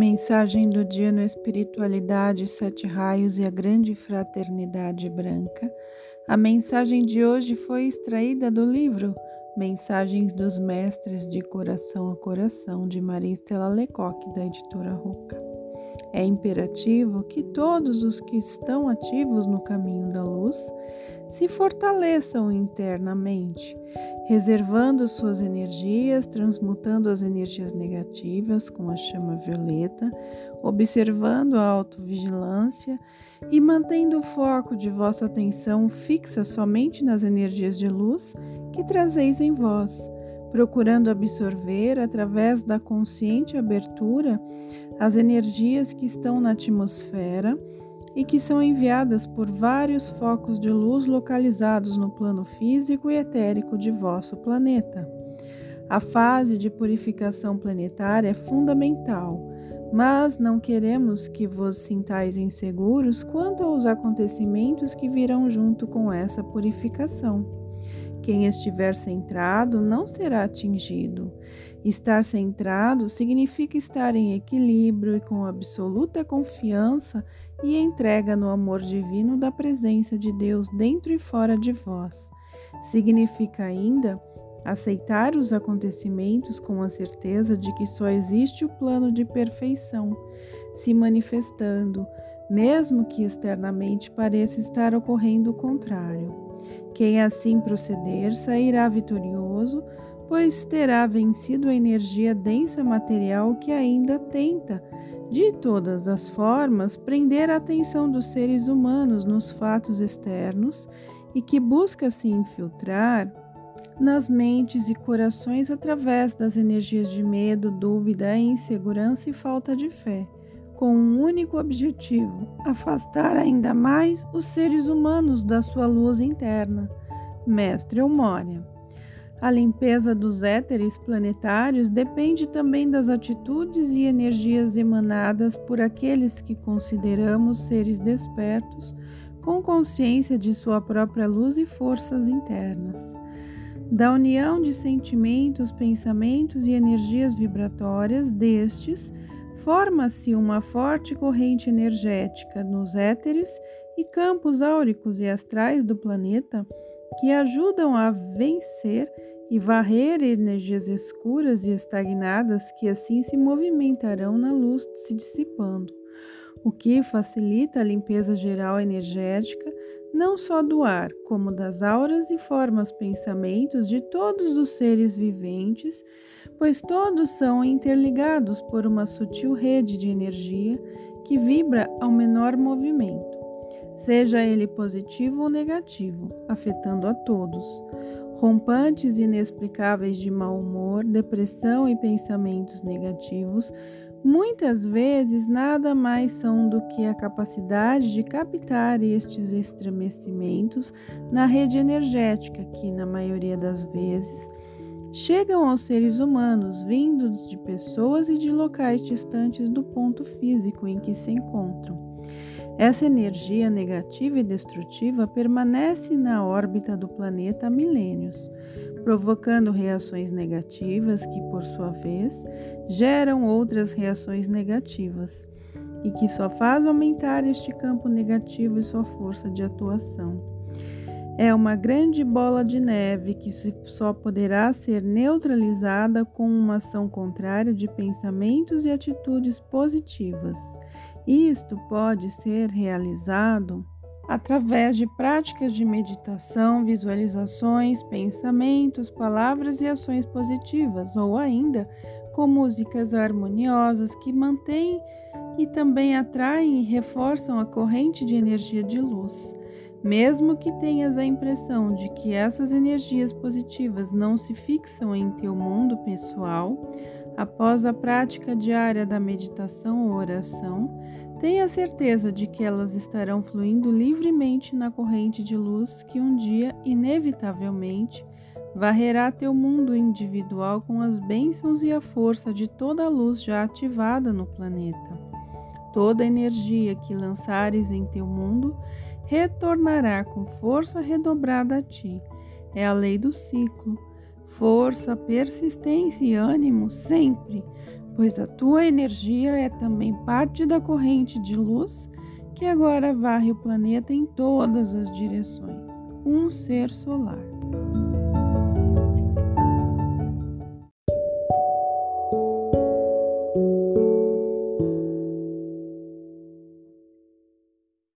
Mensagem do dia no Espiritualidade, Sete Raios e a Grande Fraternidade Branca. A mensagem de hoje foi extraída do livro Mensagens dos Mestres de Coração a Coração, de Maria Estela Lecoque, da editora Roca. É imperativo que todos os que estão ativos no caminho da luz se fortaleçam internamente, reservando suas energias, transmutando as energias negativas com a chama violeta, observando a autovigilância e mantendo o foco de vossa atenção fixa somente nas energias de luz que trazeis em vós, procurando absorver através da consciente abertura as energias que estão na atmosfera e que são enviadas por vários focos de luz localizados no plano físico e etérico de vosso planeta. A fase de purificação planetária é fundamental, mas não queremos que vos sintais inseguros quanto aos acontecimentos que virão junto com essa purificação. Quem estiver centrado não será atingido. Estar centrado significa estar em equilíbrio e com absoluta confiança e entrega no amor divino da presença de Deus dentro e fora de vós. Significa ainda aceitar os acontecimentos com a certeza de que só existe o plano de perfeição se manifestando, mesmo que externamente pareça estar ocorrendo o contrário. Quem assim proceder sairá vitorioso, pois terá vencido a energia densa material que ainda tenta, de todas as formas, prender a atenção dos seres humanos nos fatos externos e que busca se infiltrar nas mentes e corações através das energias de medo, dúvida, insegurança e falta de fé com um único objetivo: afastar ainda mais os seres humanos da sua luz interna. Mestre Eumória. A limpeza dos éteres planetários depende também das atitudes e energias emanadas por aqueles que consideramos seres despertos, com consciência de sua própria luz e forças internas. Da união de sentimentos, pensamentos e energias vibratórias destes, forma-se uma forte corrente energética nos éteres e campos áuricos e astrais do planeta que ajudam a vencer e varrer energias escuras e estagnadas que assim se movimentarão na luz se dissipando, o que facilita a limpeza geral energética não só do ar, como das auras e formas pensamentos de todos os seres viventes, pois todos são interligados por uma sutil rede de energia que vibra ao menor movimento, seja ele positivo ou negativo, afetando a todos. Rompantes inexplicáveis de mau humor, depressão e pensamentos negativos muitas vezes nada mais são do que a capacidade de captar estes estremecimentos na rede energética que, na maioria das vezes, chegam aos seres humanos vindos de pessoas e de locais distantes do ponto físico em que se encontram. Essa energia negativa e destrutiva permanece na órbita do planeta há milênios provocando reações negativas que, por sua vez, geram outras reações negativas e que só faz aumentar este campo negativo e sua força de atuação. É uma grande bola de neve que só poderá ser neutralizada com uma ação contrária de pensamentos e atitudes positivas. Isto pode ser realizado através de práticas de meditação, visualizações, pensamentos, palavras e ações positivas, ou ainda com músicas harmoniosas que mantêm e também atraem e reforçam a corrente de energia de luz. Mesmo que tenhas a impressão de que essas energias positivas não se fixam em teu mundo pessoal, após a prática diária da meditação ou oração, Tenha certeza de que elas estarão fluindo livremente na corrente de luz que um dia, inevitavelmente, varrerá teu mundo individual com as bênçãos e a força de toda a luz já ativada no planeta. Toda a energia que lançares em teu mundo retornará com força redobrada a ti. É a lei do ciclo. Força, persistência e ânimo sempre pois a tua energia é também parte da corrente de luz que agora varre o planeta em todas as direções um ser solar.